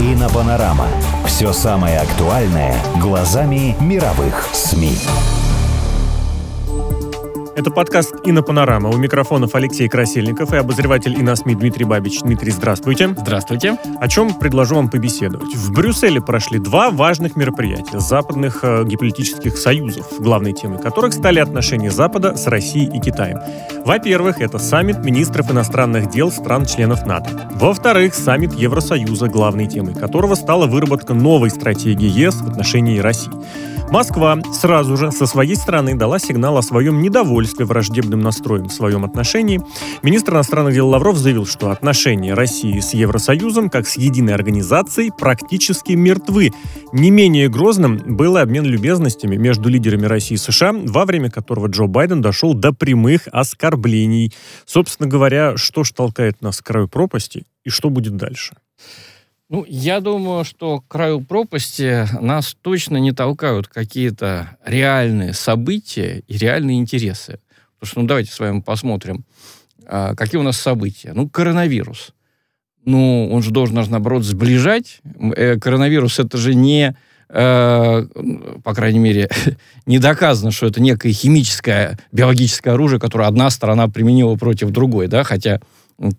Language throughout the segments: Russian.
Инопанорама. Все самое актуальное глазами мировых СМИ. Это подкаст «Инопанорама». У микрофонов Алексей Красильников и обозреватель ИНОСМИ Дмитрий Бабич. Дмитрий, здравствуйте. Здравствуйте. О чем предложу вам побеседовать. В Брюсселе прошли два важных мероприятия западных э, геополитических союзов, главной темой которых стали отношения Запада с Россией и Китаем. Во-первых, это саммит министров иностранных дел стран-членов НАТО. Во-вторых, саммит Евросоюза, главной темой которого стала выработка новой стратегии ЕС в отношении России. Москва сразу же со своей стороны дала сигнал о своем недовольстве враждебным настроем в своем отношении. Министр иностранных дел Лавров заявил, что отношения России с Евросоюзом, как с единой организацией, практически мертвы. Не менее грозным был обмен любезностями между лидерами России и США, во время которого Джо Байден дошел до прямых оскорблений. Собственно говоря, что ж толкает нас к краю пропасти и что будет дальше? Ну, я думаю, что к краю пропасти нас точно не толкают какие-то реальные события и реальные интересы. Потому что, ну, давайте с вами посмотрим, а, какие у нас события. Ну, коронавирус. Ну, он же должен нас, наоборот, сближать. Э, коронавирус это же не, э, по крайней мере, не доказано, что это некое химическое, биологическое оружие, которое одна сторона применила против другой, да, хотя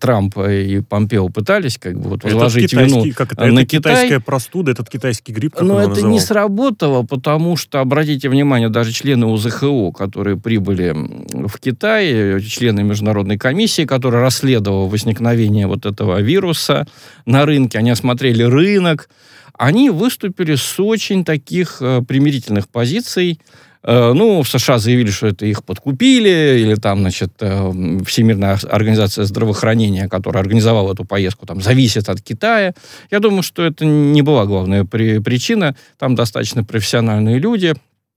Трамп и Помпео пытались как бы вот возложить вину как это, на это Китай. китайская простуда, этот китайский грипп, как Но это называл? не сработало, потому что, обратите внимание, даже члены УЗХО, которые прибыли в Китай, члены международной комиссии, которая расследовала возникновение вот этого вируса на рынке, они осмотрели рынок, они выступили с очень таких э, примирительных позиций. Э, ну, в США заявили, что это их подкупили, или там, значит, э, Всемирная организация здравоохранения, которая организовала эту поездку, там, зависит от Китая. Я думаю, что это не была главная при- причина. Там достаточно профессиональные люди.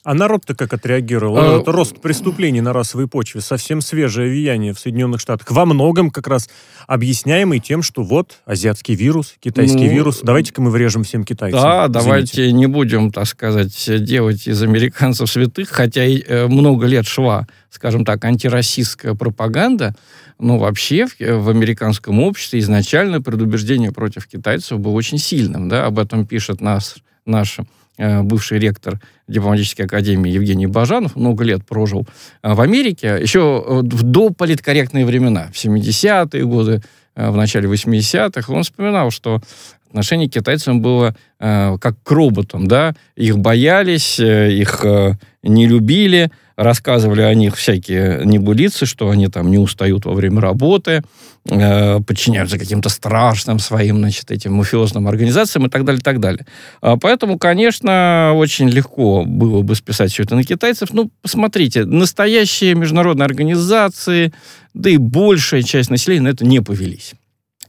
А народ-то как отреагировал? А, это рост преступлений на расовой почве, совсем свежее влияние в Соединенных Штатах. Во многом как раз объясняемый тем, что вот азиатский вирус, китайский Ну, вирус, давайте-ка мы врежем всем китайцам. Да, Извините. давайте не будем, так сказать, делать из американцев святых, хотя и э, много лет шла, скажем так, антироссийская пропаганда, но вообще в, э, в американском обществе изначально предубеждение против китайцев было очень сильным, да, об этом пишет нас, наш э, бывший ректор дипломатической академии Евгений Бажанов, много лет прожил э, в Америке, еще э, в дополиткорректные времена, в 70-е годы, э, в начале 80-х, он вспоминал, что отношение к китайцам было э, как к роботам, да, их боялись, э, их э, не любили, рассказывали о них всякие небылицы, что они там не устают во время работы, э, подчиняются каким-то страшным своим, значит, этим мафиозным организациям и так далее, и так далее. А Поэтому, конечно, очень легко было бы списать все это на китайцев. Ну, посмотрите, настоящие международные организации, да и большая часть населения на это не повелись.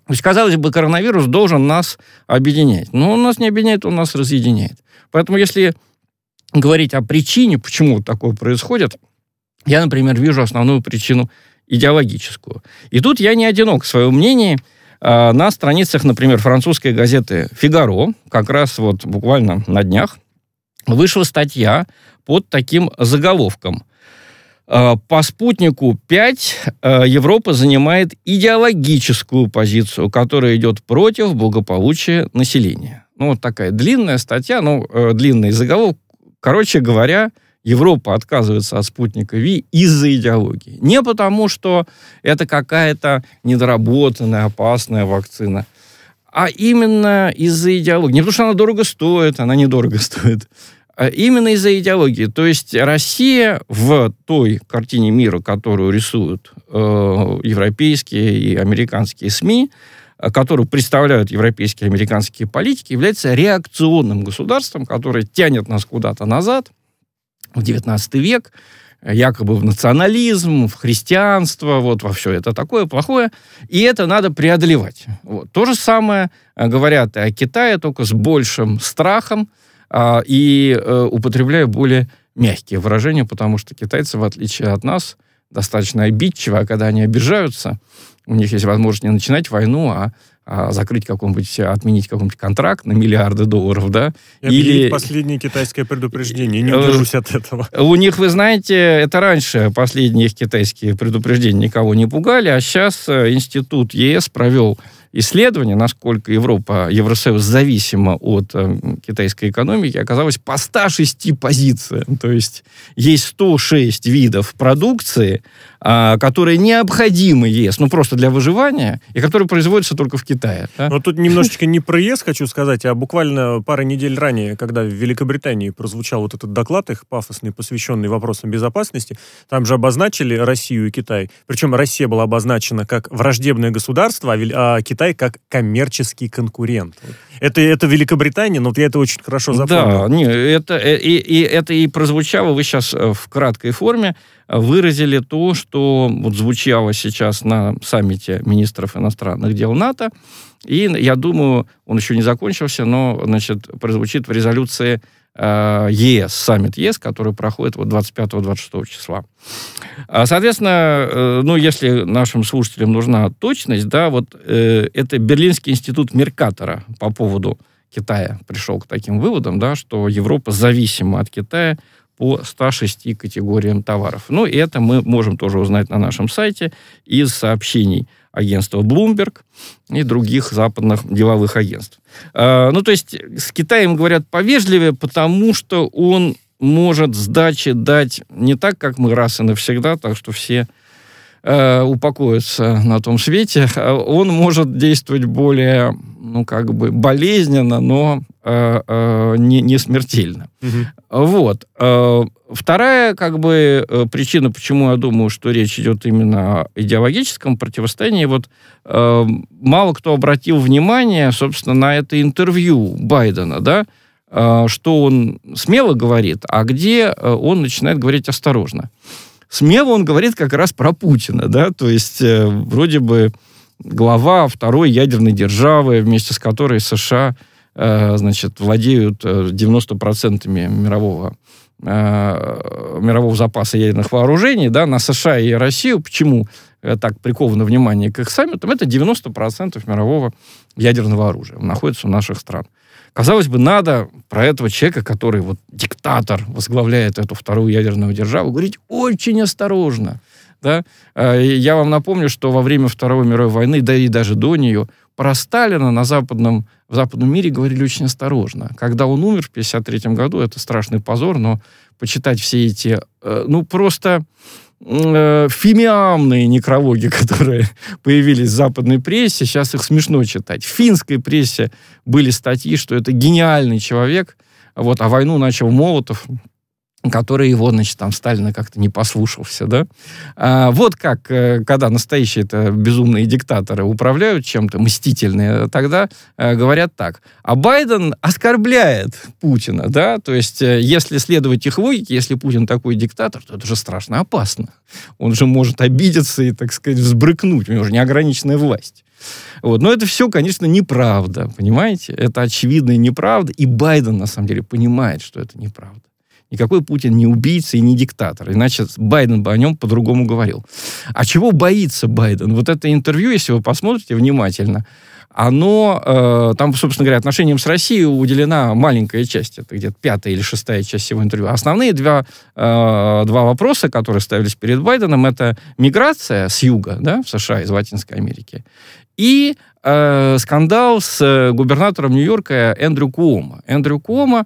То есть, казалось бы, коронавирус должен нас объединять. Но он нас не объединяет, он нас разъединяет. Поэтому, если говорить о причине, почему такое происходит, я, например, вижу основную причину идеологическую. И тут я не одинок в своем мнении. А, На страницах, например, французской газеты «Фигаро», как раз вот буквально на днях, вышла статья под таким заголовком а, по спутнику 5 а, Европа занимает идеологическую позицию, которая идет против благополучия населения. Ну, вот такая длинная статья, ну, э, длинный заголовок. Короче говоря, Европа отказывается от спутника Ви из-за идеологии. Не потому, что это какая-то недоработанная, опасная вакцина, а именно из-за идеологии. Не потому, что она дорого стоит, она недорого стоит, а именно из-за идеологии. То есть Россия в той картине мира, которую рисуют э, европейские и американские СМИ, которую представляют европейские и американские политики, является реакционным государством, которое тянет нас куда-то назад, в XIX век, якобы в национализм, в христианство, вот во все это такое плохое, и это надо преодолевать. Вот. То же самое э, говорят и о Китае, только с большим страхом, а, и э, употребляя более мягкие выражения, потому что китайцы, в отличие от нас, достаточно обидчивы, а когда они обижаются, у них есть возможность не начинать войну, а а, закрыть какой-нибудь, отменить какой-нибудь контракт на миллиарды долларов, да? И Или последнее китайское предупреждение. Не удержусь от этого. У них, вы знаете, это раньше последние китайские предупреждения никого не пугали, а сейчас э, институт ЕС провел исследование, насколько Европа, Евросоюз зависима от э, китайской экономики, оказалось по 106 позициям. То есть есть 106 видов продукции, э, которые необходимы ЕС, ну просто для выживания, и которые производятся только в Китае. Да? Вот тут немножечко не про ЕС хочу сказать, а буквально пару недель ранее, когда в Великобритании прозвучал вот этот доклад их пафосный, посвященный вопросам безопасности, там же обозначили Россию и Китай. Причем Россия была обозначена как враждебное государство, а Китай Китай как коммерческий конкурент. Это, это Великобритания, но я это очень хорошо запомнил. Да, не, это, э, и, и, это и прозвучало, вы сейчас э, в краткой форме выразили то, что вот звучало сейчас на саммите министров иностранных дел НАТО, и я думаю, он еще не закончился, но, значит, прозвучит в резолюции Э, ЕС, саммит ЕС, который проходит вот 25-26 числа. А, соответственно, э, ну, если нашим слушателям нужна точность, да, вот э, это Берлинский институт Меркатора по поводу Китая пришел к таким выводам, да, что Европа зависима от Китая по 106 категориям товаров. Ну, это мы можем тоже узнать на нашем сайте из сообщений агентства Bloomberg и других западных деловых агентств. А, ну, то есть с Китаем говорят повежливее, потому что он может сдачи дать не так, как мы раз и навсегда, так что все э, упокоятся на том свете. А он может действовать более, ну, как бы болезненно, но э, э, не, не смертельно. Угу. Вот. Э, вторая, как бы, э, причина, почему я думаю, что речь идет именно о идеологическом противостоянии, вот э, мало кто обратил внимание, собственно, на это интервью Байдена, да, э, что он смело говорит, а где э, он начинает говорить осторожно. Смело он говорит как раз про Путина, да, то есть э, вроде бы глава второй ядерной державы, вместе с которой США Э, значит, владеют 90% э, мирового э, мирового запаса ядерных вооружений, да, на США и Россию, почему так приковано внимание к их саммитам, это 90% мирового ядерного оружия находится у наших стран. Казалось бы, надо про этого человека, который вот диктатор, возглавляет эту вторую ядерную державу, говорить очень осторожно. Да? Я вам напомню, что во время Второй мировой войны, да и даже до нее, про Сталина на западном, в западном мире говорили очень осторожно. Когда он умер в 1953 году, это страшный позор, но почитать все эти, э, ну, просто фимиамные некрологи, которые появились в западной прессе, сейчас их смешно читать. В финской прессе были статьи, что это гениальный человек, вот, а войну начал Молотов, который его, значит, там Сталина как-то не послушался, да. А, вот как, э, когда настоящие это безумные диктаторы управляют чем-то, мстительные, тогда а, говорят так. А Байден оскорбляет Путина, да, то есть э, если следовать их логике, если Путин такой диктатор, то это же страшно опасно. Он же может обидеться и, так сказать, взбрыкнуть, у него же неограниченная власть. Вот. Но это все, конечно, неправда, понимаете? Это очевидная неправда, и Байден, на самом деле, понимает, что это неправда. Никакой Путин не убийца и не диктатор. Иначе Байден бы о нем по-другому говорил. А чего боится Байден? Вот это интервью, если вы посмотрите внимательно, оно, э, там, собственно говоря, отношениям с Россией уделена маленькая часть, это где-то пятая или шестая часть всего интервью. Основные два, э, два вопроса, которые ставились перед Байденом, это миграция с юга, да, в США из Латинской Америки, и э, скандал с губернатором Нью-Йорка Эндрю Куомо. Эндрю Э,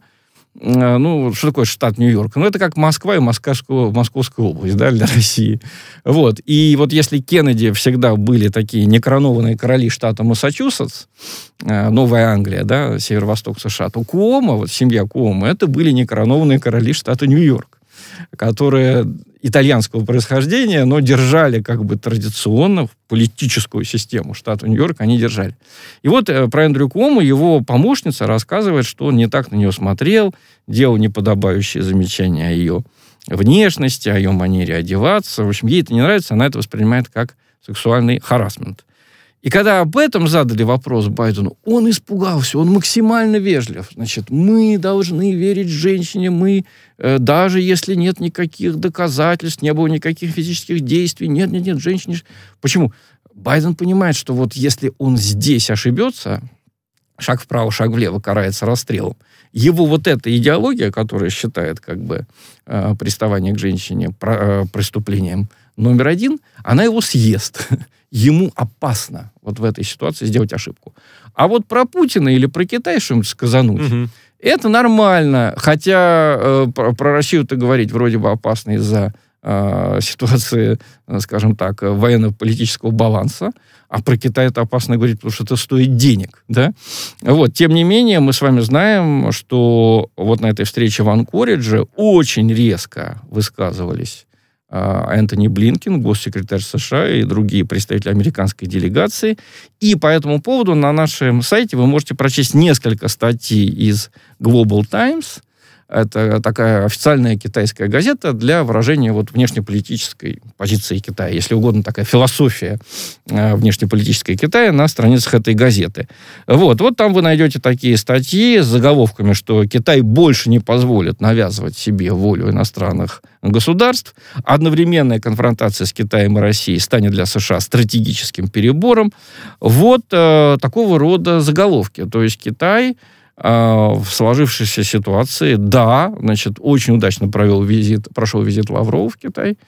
ну, что такое штат Нью-Йорк? Ну, это как Москва и Московская, Московская область, да, для России. Вот. И вот если Кеннеди всегда были такие некоронованные короли штата Массачусетс, э, Новая Англия, да, северо-восток США, то Куома, вот семья Куома, это были некоронованные короли штата Нью-Йорк, которые итальянского происхождения, но держали как бы традиционно политическую систему штата Нью-Йорк, они держали. И вот э, про Эндрю Куому его помощница рассказывает, что он не так на нее смотрел, делал неподобающие замечания о ее внешности, о ее манере одеваться. В общем, ей это не нравится, она это воспринимает как сексуальный харасмент. И когда об этом задали вопрос Байдену, он испугался, он максимально вежлив. Значит, мы должны верить женщине, мы, э, даже если нет никаких доказательств, не было никаких физических действий, нет, нет, нет, женщине... Почему? Байден понимает, что вот если он здесь ошибется, шаг вправо, шаг влево карается расстрелом. Его вот эта идеология, которая считает как бы э, приставание к женщине э, преступлением номер один, она его съест. Ему опасно вот в этой ситуации сделать ошибку. А вот про Путина или про Китай что-нибудь сказануть, угу. это нормально. Хотя э, про, про Россию-то говорить вроде бы опасно из-за э, ситуации, э, скажем так, военно-политического баланса. А про Китай это опасно говорить, потому что это стоит денег, да? Вот, тем не менее, мы с вами знаем, что вот на этой встрече в Анкоридже очень резко высказывались Энтони Блинкин, госсекретарь США и другие представители американской делегации. И по этому поводу на нашем сайте вы можете прочесть несколько статей из Global Times – это такая официальная китайская газета для выражения вот внешнеполитической позиции Китая, если угодно, такая философия э, внешнеполитической Китая на страницах этой газеты. Вот, вот там вы найдете такие статьи с заголовками, что Китай больше не позволит навязывать себе волю иностранных государств. Одновременная конфронтация с Китаем и Россией станет для США стратегическим перебором. Вот э, такого рода заголовки. То есть Китай в сложившейся ситуации, да, значит, очень удачно провел визит, прошел визит Лаврова в Китай.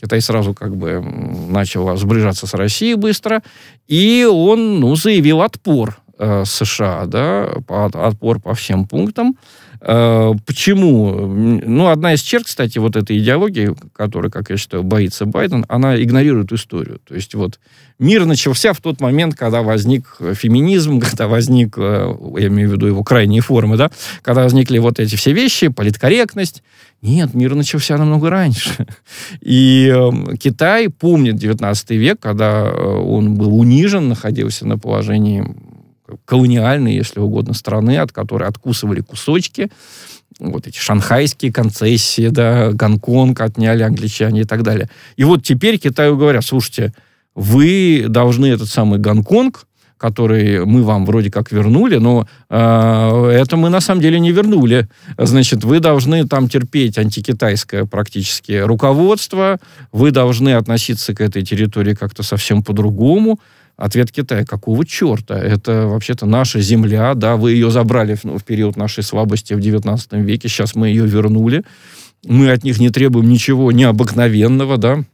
Китай сразу как бы начал сближаться с Россией быстро, и он, ну, заявил отпор э, США, да, отпор по всем пунктам. Э, почему? Ну, одна из черт, кстати, вот этой идеологии, которая, как я считаю, боится Байден, она игнорирует историю. То есть вот мир начался в тот момент, когда возник феминизм, когда возник, э, я имею в виду его крайние формы, да, когда возникли вот эти все вещи, политкорректность. Нет, мир начался намного раньше. И э, Китай помнит 19 век, когда э, он был унижен, находился на положении колониальной, если угодно, страны, от которой откусывали кусочки. Вот эти шанхайские концессии, да, Гонконг отняли англичане и так далее. И вот теперь Китаю говорят, слушайте, вы должны этот самый Гонконг, который мы вам вроде как вернули, но э, это мы на самом деле не вернули. Значит, вы должны там терпеть антикитайское практически руководство, вы должны относиться к этой территории как-то совсем по-другому. Ответ Китая, какого черта? Это вообще-то наша земля, да, вы ее забрали ну, в период нашей слабости в 19 веке, сейчас мы ее вернули, мы от них не требуем ничего необыкновенного, да,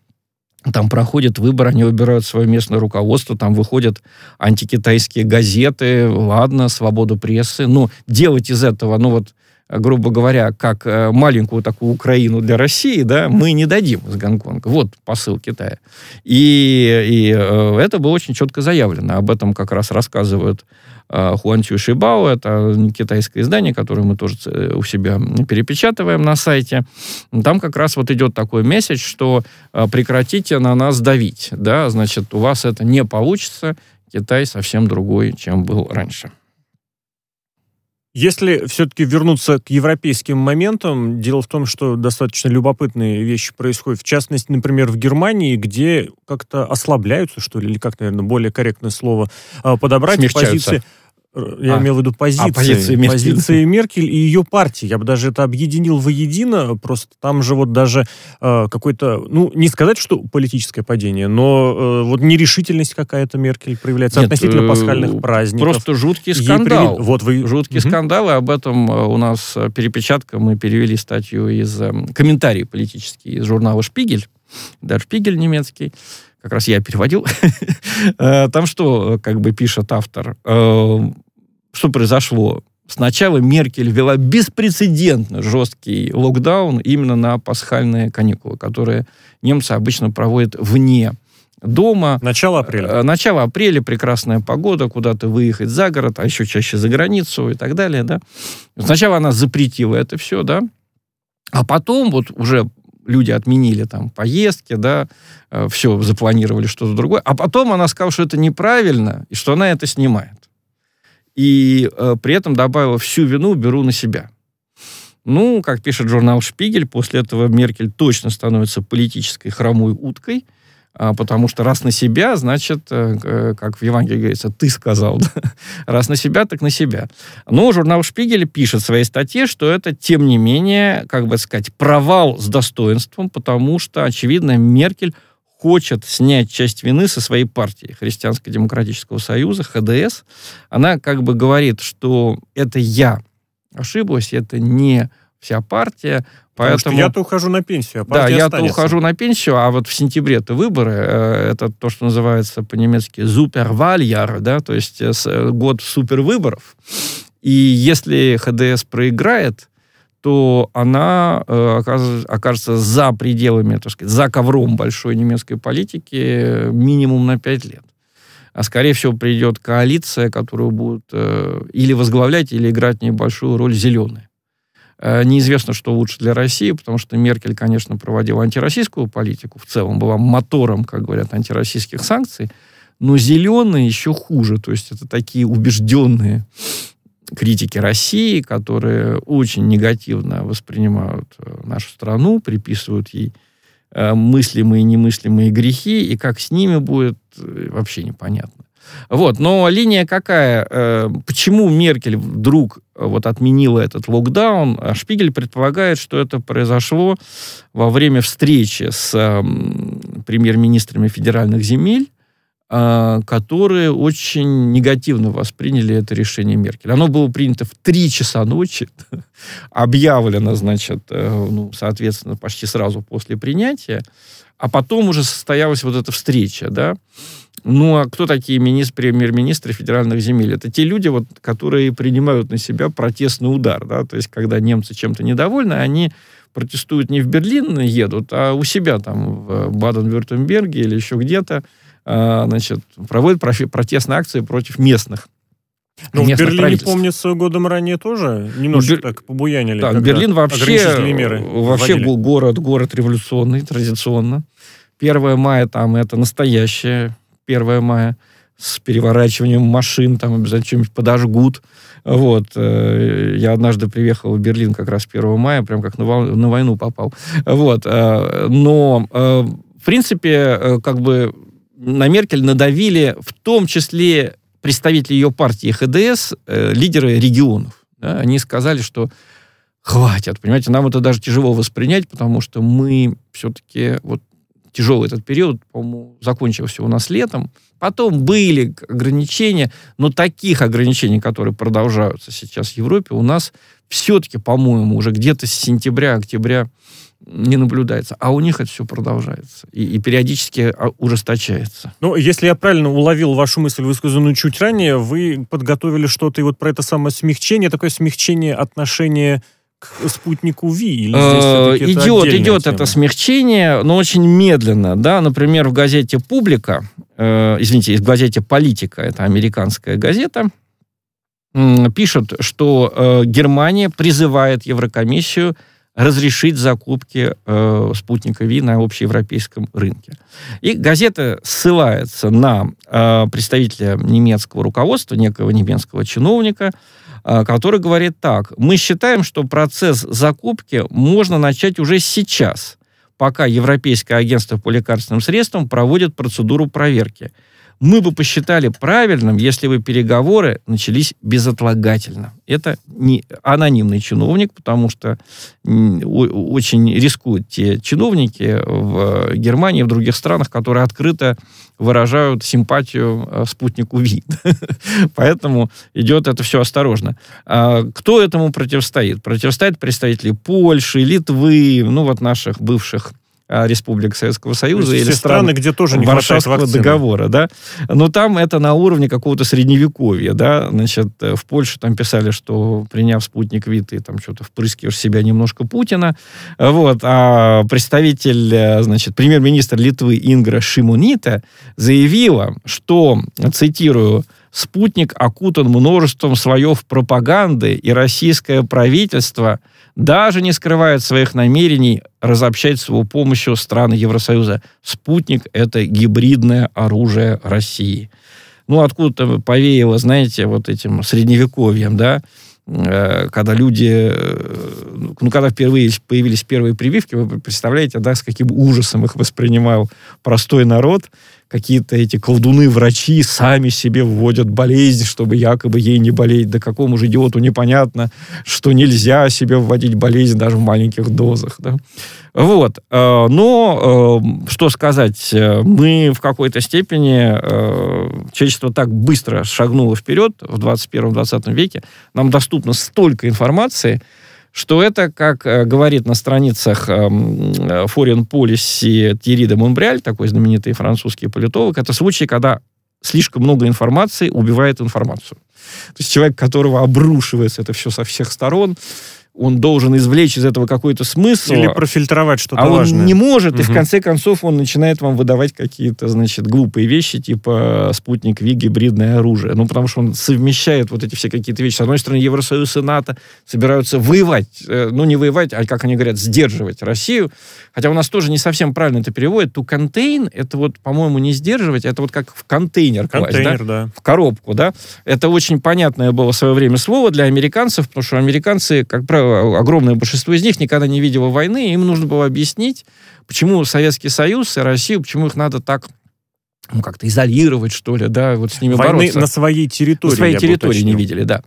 там проходит выбор, они выбирают свое местное руководство, там выходят антикитайские газеты, ладно, свободу прессы, но делать из этого, ну вот, грубо говоря, как э, маленькую такую Украину для России, да, мы не дадим из Гонконга. Вот посыл Китая. И, и э, это было очень четко заявлено. Об этом как раз рассказывают э, Хуан Цю Шибао. Это китайское издание, которое мы тоже у себя перепечатываем на сайте. Там как раз вот идет такой месседж, что прекратите на нас давить. Да, значит, у вас это не получится. Китай совсем другой, чем был раньше. Если все-таки вернуться к европейским моментам, дело в том, что достаточно любопытные вещи происходят. В частности, например, в Германии, где как-то ослабляются, что ли, или как, наверное, более корректное слово а, подобрать позиции я а, имел в виду позиции, а, позиции, Меркель. позиции Меркель и ее партии. Я бы даже это объединил воедино. Просто там же вот даже э, какой-то, ну, не сказать, что политическое падение, но э, вот нерешительность какая-то Меркель проявляется Нет, относительно э, пасхальных праздников. Просто жуткий скандал. Привели... Вот вы... Жуткий угу. скандал, и об этом э, у нас э, перепечатка. Мы перевели статью из э, комментарий политический из журнала «Шпигель». Да, «Шпигель» немецкий как раз я переводил. Там что, как бы пишет автор, что произошло? Сначала Меркель ввела беспрецедентно жесткий локдаун именно на пасхальные каникулы, которые немцы обычно проводят вне дома. Начало апреля. Э, начало апреля, прекрасная погода, куда-то выехать за город, а еще чаще за границу и так далее, да. Сначала она запретила это все, да, а потом вот уже люди отменили там поездки, да, э, все, запланировали что-то другое, а потом она сказала, что это неправильно, и что она это снимает и э, при этом добавила всю вину беру на себя. Ну, как пишет журнал «Шпигель», после этого Меркель точно становится политической хромой уткой. А, потому что раз на себя, значит, э, э, как в Евангелии говорится, ты сказал. Да? Раз на себя, так на себя. Но журнал «Шпигель» пишет в своей статье, что это, тем не менее, как бы сказать, провал с достоинством, потому что, очевидно, Меркель хочет снять часть вины со своей партии, Христианско-демократического союза, ХДС. Она как бы говорит, что это я ошиблась, это не вся партия, Поэтому... Я-то ухожу на пенсию, а Да, я-то ухожу на пенсию, а вот в сентябре-то выборы, э, это то, что называется по-немецки «Супервальяр», да, то есть э, э, год супервыборов. И если ХДС проиграет, то она э, окажется, окажется за пределами, так сказать, за ковром большой немецкой политики минимум на пять лет. А скорее всего придет коалиция, которую будут э, или возглавлять, или играть небольшую роль зеленые. Э, неизвестно, что лучше для России, потому что Меркель, конечно, проводила антироссийскую политику, в целом была мотором, как говорят, антироссийских санкций, но зеленые еще хуже. То есть это такие убежденные критики России, которые очень негативно воспринимают э, нашу страну, приписывают ей э, мыслимые и немыслимые грехи, и как с ними будет, вообще непонятно. Вот, но линия какая? Э, почему Меркель вдруг э, вот отменила этот локдаун? А Шпигель предполагает, что это произошло во время встречи с премьер-министрами федеральных земель, э, которые очень негативно восприняли это решение Меркель. Оно было принято в 3 часа ночи, объявлено, значит, ну, соответственно, почти сразу после принятия, а потом уже состоялась вот эта встреча, да, ну, а кто такие министр, премьер-министры федеральных земель? Это те люди, вот, которые принимают на себя протестный удар. Да? То есть, когда немцы чем-то недовольны, они протестуют не в Берлин едут, а у себя там в Баден-Вюртемберге или еще где-то, а, значит, проводят протестные акции против местных ну, в Берлине, помнится, годом ранее тоже немножко Бер... так побуянили. Да, Берлин вообще, вообще был город, город революционный, традиционно. 1 мая там это настоящее 1 мая с переворачиванием машин, там обязательно что-нибудь подожгут. Вот. Э, я однажды приехал в Берлин как раз 1 мая, прям как на, на войну попал. Вот. Э, но, э, в принципе, как бы на Меркель надавили в том числе представители ее партии ХДС, лидеры регионов. Да, они сказали, что хватит, понимаете, нам это даже тяжело воспринять, потому что мы все-таки вот тяжелый этот период, по-моему, закончился у нас летом. Потом были ограничения, но таких ограничений, которые продолжаются сейчас в Европе, у нас все-таки, по-моему, уже где-то с сентября-октября не наблюдается. А у них это все продолжается. И, и периодически а, ужесточается. Ну, если я правильно уловил вашу мысль, высказанную чуть ранее, вы подготовили что-то и вот про это самое смягчение, такое смягчение отношения к спутнику Ви? Или э, идет, идет это смягчение, но очень медленно. Да? Например, в газете «Публика», э, извините, в газете «Политика», это американская газета, э, пишут, что э, Германия призывает Еврокомиссию разрешить закупки э, спутника ВИ на общеевропейском рынке. И газета ссылается на э, представителя немецкого руководства, некого немецкого чиновника, а, который говорит так. Мы считаем, что процесс закупки можно начать уже сейчас, пока Европейское агентство по лекарственным средствам проводит процедуру проверки. Мы бы посчитали правильным, если бы переговоры начались безотлагательно. Это не анонимный чиновник, потому что очень рискуют те чиновники в Германии в других странах, которые открыто выражают симпатию э, спутнику ВИ. Поэтому идет это все осторожно. А кто этому противостоит? Противостоят представители Польши, Литвы, ну вот наших бывших республик Советского Союза или страны, где тоже не Варшавского договора, да. Но там это на уровне какого-то средневековья, да. Значит, э, в Польше там писали, что приняв спутник ВИ, ты там что-то впрыскиваешь себя немножко Путина. Вот. А представитель, э, значит, премьер-министр Литвы Ингра Шимунита заявила, что, цитирую, спутник окутан множеством слоев пропаганды, и российское правительство – даже не скрывает своих намерений разобщать с его помощью страны Евросоюза. Спутник — это гибридное оружие России. Ну, откуда-то повеяло, знаете, вот этим средневековьем, да, э, когда люди, э, ну, когда впервые появились первые прививки, вы представляете, да, с каким ужасом их воспринимал простой народ, какие-то эти колдуны-врачи сами себе вводят болезнь, чтобы якобы ей не болеть. Да какому же идиоту непонятно, что нельзя себе вводить болезнь даже в маленьких дозах. Да? Вот. Э, но, э, что сказать, э, мы в какой-то степени, человечество так быстро шагнуло вперед в 21-20 веке, нам доступно столько информации, что это, как э, говорит на страницах э, Foreign Policy Thierry де Монбриаль, такой знаменитый французский политолог, это случай, когда слишком много информации убивает информацию. То есть человек, которого обрушивается это все со всех сторон, он должен извлечь из этого какой-то смысл. Или профильтровать что-то а важное. он не может, угу. и в конце концов он начинает вам выдавать какие-то, значит, глупые вещи, типа спутник Ви, гибридное оружие. Ну, потому что он совмещает вот эти все какие-то вещи. С одной стороны, Евросоюз и НАТО собираются воевать, э, ну, не воевать, а, как они говорят, сдерживать Россию. Хотя у нас тоже не совсем правильно это переводит. To contain, это вот, по-моему, не сдерживать, это вот как в контейнер, контейнер класть, да? да? В коробку, да? Это очень понятное было в свое время слово для американцев, потому что американцы, как правило, огромное большинство из них никогда не видело войны, им нужно было объяснить, почему Советский Союз и Россию, почему их надо так ну, как-то изолировать, что ли, да, вот с ними Войны бороться. на своей территории. На своей территории не видели, да.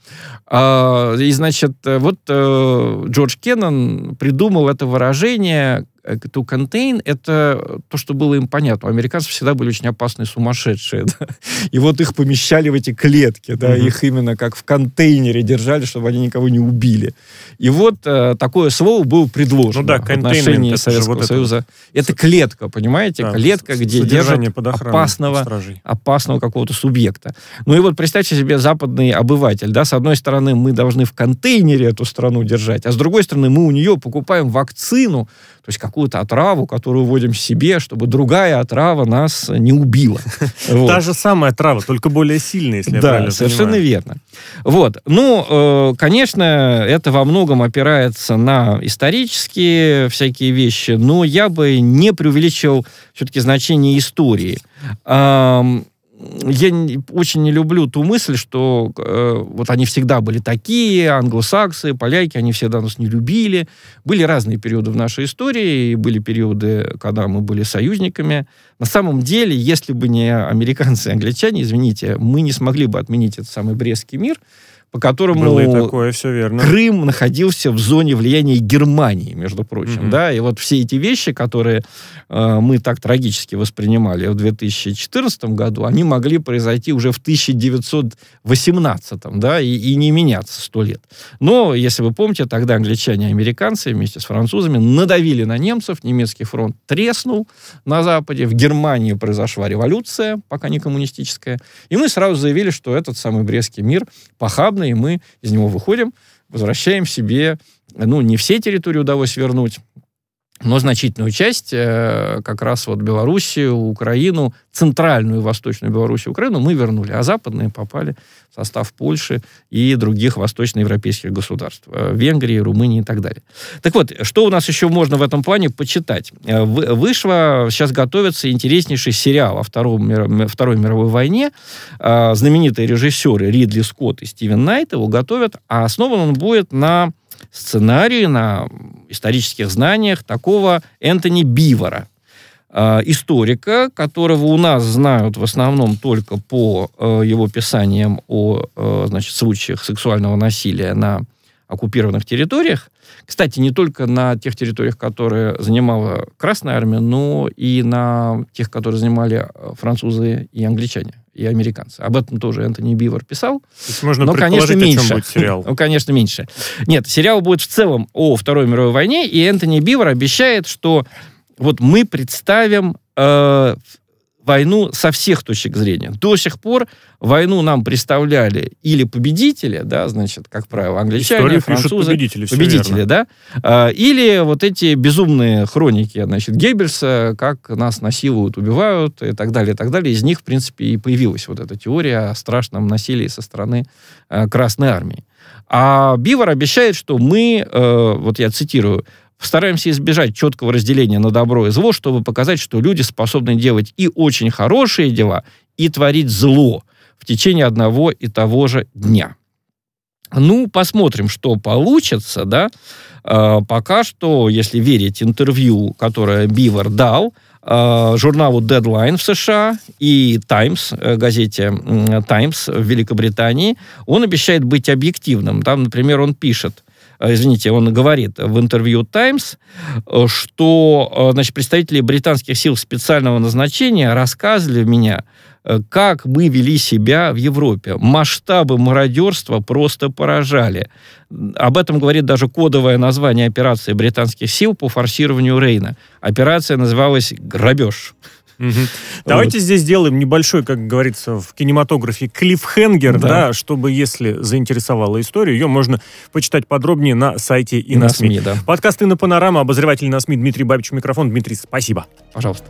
А, и, значит, вот э, Джордж Кеннон придумал это выражение to contain, это то, что было им понятно. У американцев всегда были очень опасные сумасшедшие. Да? И вот их помещали в эти клетки, да, угу. их именно как в контейнере держали, чтобы они никого не убили. И вот э, такое слово было предложено ну, да, в отношении Советского вот Союза. Это, это клетка, понимаете? Да, клетка, где держат опасного, опасного какого-то субъекта. Ну и вот представьте себе западный обыватель, да, с одной стороны мы должны в контейнере эту страну держать, а с другой стороны мы у нее покупаем вакцину, то есть какую-то отраву, которую вводим себе, чтобы другая отрава нас не убила. Та же самая трава, только более сильная, если я правильно совершенно верно. Вот. Ну, э, конечно, это во многом опирается на исторические всякие вещи, но я бы не преувеличил все-таки значение истории я очень не люблю ту мысль, что э, вот они всегда были такие, англосаксы, поляки, они всегда нас не любили. Были разные периоды в нашей истории, были периоды, когда мы были союзниками. На самом деле, если бы не американцы и англичане, извините, мы не смогли бы отменить этот самый Брестский мир, по которому Было и такое, все верно. Крым находился в зоне влияния Германии, между прочим, mm-hmm. да, и вот все эти вещи, которые э, мы так трагически воспринимали в 2014 году, они могли произойти уже в 1918, да, и, и не меняться сто лет. Но, если вы помните, тогда англичане и американцы вместе с французами надавили на немцев, немецкий фронт треснул на Западе, в Германии произошла революция, пока не коммунистическая, и мы сразу заявили, что этот самый Брестский мир похабный, и мы из него выходим, возвращаем себе, ну, не все территории удалось вернуть, но значительную часть, э, как раз вот Белоруссию, Украину, центральную и восточную Белоруссию, Украину мы вернули, а западные попали в состав Польши и других восточноевропейских государств, э, Венгрии, Румынии и так далее. Так вот, что у нас еще можно в этом плане почитать? Э, вышло, сейчас готовится интереснейший сериал о Второй мировой войне. Знаменитые режиссеры Ридли Скотт и Стивен Найт его готовят, а основан он будет на сценарии, на исторических знаниях такого Энтони Бивора, э, историка, которого у нас знают в основном только по э, его писаниям о э, значит, случаях сексуального насилия на оккупированных территориях. Кстати, не только на тех территориях, которые занимала Красная Армия, но и на тех, которые занимали французы и англичане и американцы. Об этом тоже Энтони Бивер писал. То есть можно но, конечно, меньше. будет сериал. ну, конечно, меньше. Нет, сериал будет в целом о Второй мировой войне, и Энтони Бивер обещает, что вот мы представим э, войну со всех точек зрения. До сих пор войну нам представляли или победители, да, значит, как правило, англичане, Историю французы, победители, победители да, а, или вот эти безумные хроники, значит, Геббельса, как нас насилуют, убивают и так далее, и так далее. Из них, в принципе, и появилась вот эта теория о страшном насилии со стороны а, Красной Армии. А Бивор обещает, что мы, э, вот я цитирую, Стараемся избежать четкого разделения на добро и зло, чтобы показать, что люди способны делать и очень хорошие дела, и творить зло в течение одного и того же дня. Ну, посмотрим, что получится, да. Э, пока что, если верить интервью, которое Бивер дал, э, журналу Deadline в США и Times, э, газете Times в Великобритании, он обещает быть объективным. Там, например, он пишет, извините, он говорит в интервью Times, что значит, представители британских сил специального назначения рассказывали меня, Э, как мы вели себя в Европе. Масштабы мародерства просто поражали. Об этом говорит даже кодовое название операции британских сил по форсированию Рейна. Операция называлась «Грабеж». Угу. Давайте вот. здесь сделаем небольшой, как говорится в кинематографе, клиффхенгер, да. да, чтобы, если заинтересовала история, ее можно почитать подробнее на сайте и на, на СМИ. СМИ да. Подкаст «Инна Панорама», обозреватель на СМИ Дмитрий Бабич, микрофон. Дмитрий, спасибо. Пожалуйста.